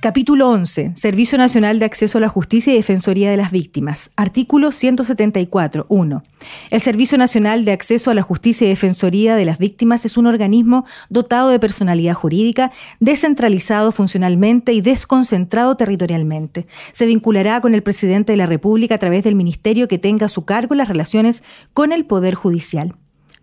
Capítulo 11. Servicio Nacional de Acceso a la Justicia y Defensoría de las Víctimas. Artículo 174. 1. El Servicio Nacional de Acceso a la Justicia y Defensoría de las Víctimas es un organismo dotado de personalidad jurídica, descentralizado funcionalmente y desconcentrado territorialmente. Se vinculará con el presidente de la República a través del ministerio que tenga a su cargo las relaciones con el Poder Judicial.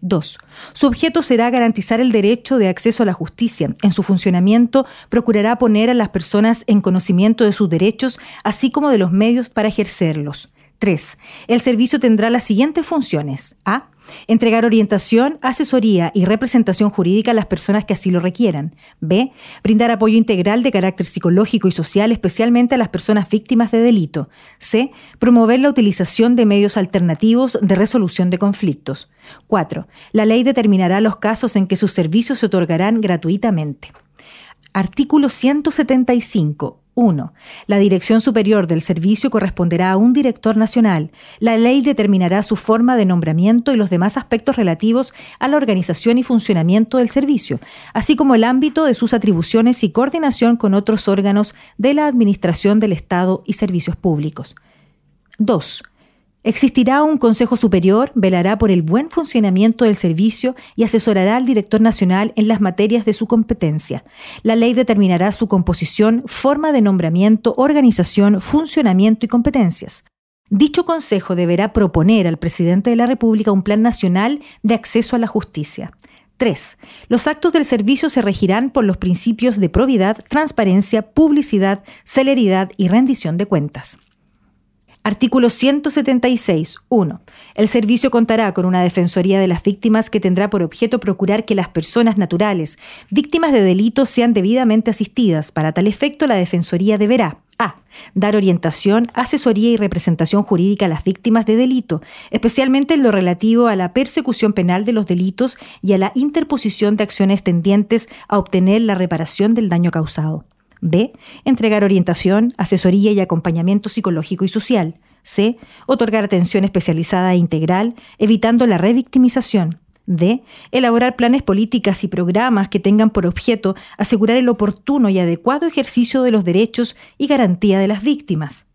2. Su objeto será garantizar el derecho de acceso a la justicia. En su funcionamiento procurará poner a las personas en conocimiento de sus derechos, así como de los medios para ejercerlos. 3. El servicio tendrá las siguientes funciones. A. Entregar orientación, asesoría y representación jurídica a las personas que así lo requieran. B. Brindar apoyo integral de carácter psicológico y social, especialmente a las personas víctimas de delito. C. Promover la utilización de medios alternativos de resolución de conflictos. 4. La ley determinará los casos en que sus servicios se otorgarán gratuitamente. Artículo 175. 1. La Dirección Superior del Servicio corresponderá a un director nacional. La ley determinará su forma de nombramiento y los demás aspectos relativos a la organización y funcionamiento del servicio, así como el ámbito de sus atribuciones y coordinación con otros órganos de la Administración del Estado y servicios públicos. 2. Existirá un Consejo Superior, velará por el buen funcionamiento del servicio y asesorará al director nacional en las materias de su competencia. La ley determinará su composición, forma de nombramiento, organización, funcionamiento y competencias. Dicho Consejo deberá proponer al presidente de la República un plan nacional de acceso a la justicia. 3. Los actos del servicio se regirán por los principios de probidad, transparencia, publicidad, celeridad y rendición de cuentas. Artículo 176. 1. El servicio contará con una Defensoría de las Víctimas que tendrá por objeto procurar que las personas naturales, víctimas de delitos, sean debidamente asistidas. Para tal efecto, la Defensoría deberá a. Dar orientación, asesoría y representación jurídica a las víctimas de delito, especialmente en lo relativo a la persecución penal de los delitos y a la interposición de acciones tendientes a obtener la reparación del daño causado. B. Entregar orientación, asesoría y acompañamiento psicológico y social. C. Otorgar atención especializada e integral, evitando la revictimización. D. Elaborar planes políticas y programas que tengan por objeto asegurar el oportuno y adecuado ejercicio de los derechos y garantía de las víctimas.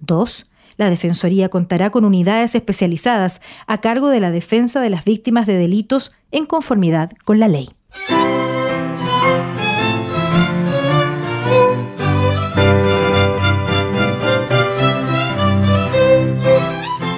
2. La Defensoría contará con unidades especializadas a cargo de la defensa de las víctimas de delitos en conformidad con la ley.